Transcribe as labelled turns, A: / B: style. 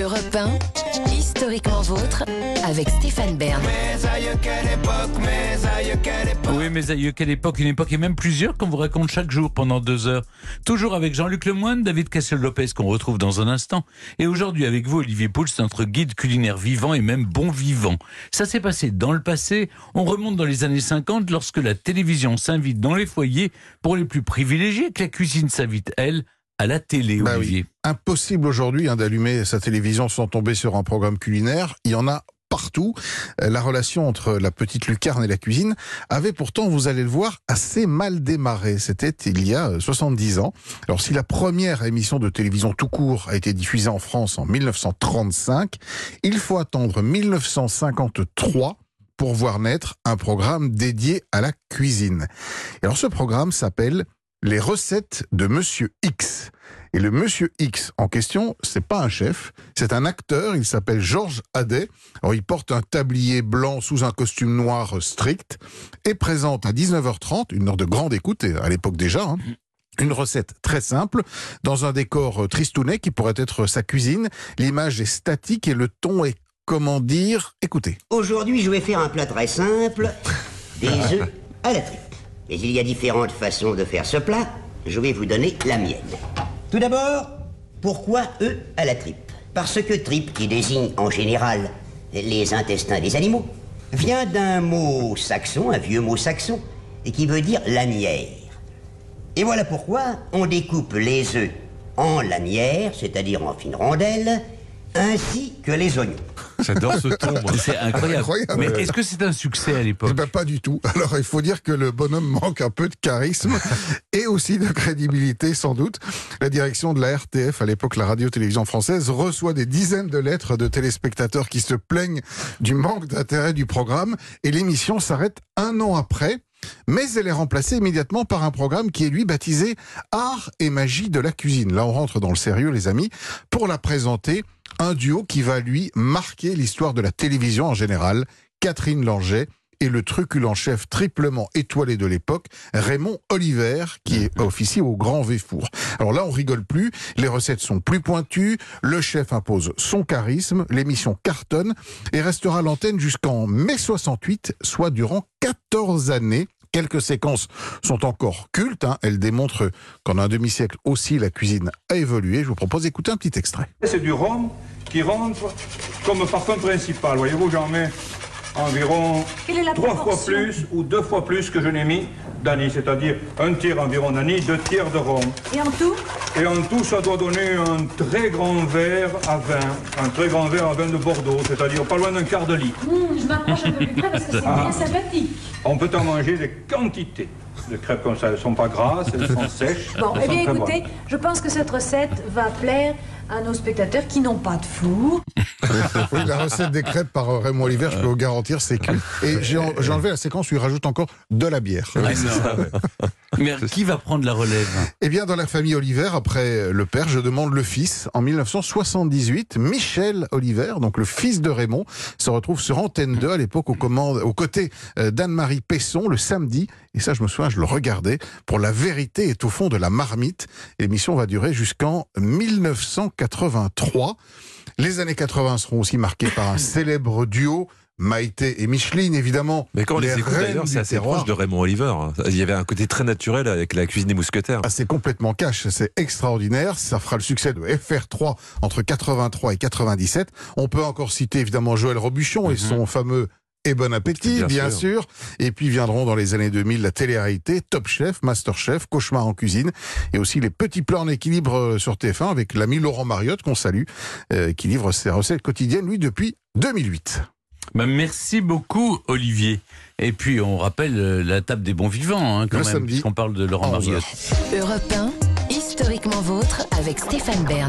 A: Europe 1, historiquement vôtre, avec Stéphane Bern.
B: Oui, mes aïeux, quelle époque, une époque et même plusieurs qu'on vous raconte chaque jour pendant deux heures. Toujours avec Jean-Luc Lemoyne, David Cassel-Lopez qu'on retrouve dans un instant. Et aujourd'hui avec vous, Olivier Pouls, notre guide culinaire vivant et même bon vivant. Ça s'est passé dans le passé. On remonte dans les années 50 lorsque la télévision s'invite dans les foyers pour les plus privilégiés, que la cuisine s'invite, elle, à la télé,
C: Bah
B: Olivier.
C: oui. Impossible aujourd'hui hein, d'allumer sa télévision sans tomber sur un programme culinaire. Il y en a partout. Euh, La relation entre la petite lucarne et la cuisine avait pourtant, vous allez le voir, assez mal démarré. C'était il y a euh, 70 ans. Alors si la première émission de télévision tout court a été diffusée en France en 1935, il faut attendre 1953 pour voir naître un programme dédié à la cuisine. Et alors ce programme s'appelle Les recettes de Monsieur X. Et le Monsieur X en question, c'est pas un chef, c'est un acteur, il s'appelle Georges Hadet. Alors il porte un tablier blanc sous un costume noir strict et présente à 19h30, une heure de grande écoute, à l'époque déjà, hein, une recette très simple, dans un décor euh, tristounet qui pourrait être sa cuisine. L'image est statique et le ton est, comment dire, écoutez.
D: Aujourd'hui, je vais faire un plat très simple, des œufs à la tripe. Mais il y a différentes façons de faire ce plat. Je vais vous donner la mienne. Tout d'abord, pourquoi œufs à la tripe? Parce que tripe, qui désigne en général les intestins des animaux, vient d'un mot saxon, un vieux mot saxon, qui veut dire lanière. Et voilà pourquoi on découpe les œufs en lanières, c'est-à-dire en fines rondelles, ainsi que les oignons.
E: J'adore ce ton.
B: C'est incroyable.
C: Incroyable.
B: Mais est-ce que c'est un succès à
C: Eh
B: l'époque
C: ben, pas du tout. Alors il faut dire que le bonhomme manque un peu de charisme et aussi de crédibilité sans doute. La direction de la RTF, à l'époque la radio-télévision française, reçoit des dizaines de lettres de téléspectateurs qui se plaignent du manque d'intérêt du programme et l'émission s'arrête un an après. Mais elle est remplacée immédiatement par un programme qui est lui baptisé Art et magie de la cuisine. Là, on rentre dans le sérieux, les amis, pour la présenter. Un duo qui va lui marquer l'histoire de la télévision en général. Catherine Langeais et le truculent chef triplement étoilé de l'époque, Raymond Oliver, qui est officier au Grand Véfour. Alors là, on rigole plus, les recettes sont plus pointues, le chef impose son charisme, l'émission cartonne et restera à l'antenne jusqu'en mai 68, soit durant 14 années. Quelques séquences sont encore cultes, hein. elles démontrent qu'en un demi-siècle aussi la cuisine a évolué. Je vous propose d'écouter un petit extrait.
F: C'est du rhum qui rentre comme parfum principal. Voyez-vous, j'en mets environ trois fois plus ou deux fois plus que je n'ai mis d'anis, c'est-à-dire un tiers environ d'anis, deux tiers de rhum.
G: Et en tout?
F: Et en tout, ça doit donner un très grand verre à vin, un très grand verre à vin de Bordeaux, c'est-à-dire pas loin d'un quart de litre.
G: Hum, Je m'approche un peu plus près parce que c'est bien sympathique.
F: On peut en manger des quantités de crêpes comme ça. Elles sont pas grasses, elles sont sèches.
G: Bon, eh bien écoutez,
F: bonnes.
G: je pense que cette recette va plaire à nos spectateurs qui n'ont pas de four.
C: Oui, la recette des crêpes par Raymond Oliver, je peux vous garantir, c'est cuit. Et j'ai en- j'ai enlevé la séquence où il rajoute encore de la bière.
B: Ah, non. Mais qui va prendre la relève?
C: Eh bien, dans la famille Oliver, après le père, je demande le fils. En 1978, Michel Oliver, donc le fils de Raymond, se retrouve sur Antenne 2 à l'époque aux, commandes, aux côtés euh, d'Anne-Marie Pesson le samedi. Et ça, je me souviens, je le regardais. Pour la vérité est au fond de la marmite. L'émission va durer jusqu'en 1983. Les années 80 seront aussi marquées par un célèbre duo. Maïté et Micheline, évidemment.
E: Mais quand on les
C: les
E: écoute d'ailleurs, c'est assez
C: terroir.
E: proche de Raymond Oliver. Il y avait un côté très naturel avec la cuisine des mousquetaires.
C: Ah, c'est complètement cash, c'est extraordinaire. Ça fera le succès de FR3 entre 83 et 97. On peut encore citer évidemment Joël Robuchon et son fameux et bon appétit, bien,
E: Bien
C: sûr. Et puis viendront dans les années 2000 la télé-réalité, Top Chef, Master Chef, Cauchemar en cuisine, et aussi les petits plans en équilibre euh, sur TF1 avec l'ami Laurent Mariotte qu'on salue, euh, qui livre ses recettes quotidiennes, lui, depuis 2008.
B: Ben, Merci beaucoup, Olivier. Et puis, on rappelle euh, la table des bons vivants, hein, quand
C: Le
B: même, puisqu'on parle de Laurent
C: à 11
B: Mariotte.
C: heures.
A: Europe 1, historiquement vôtre, avec Stéphane Bern.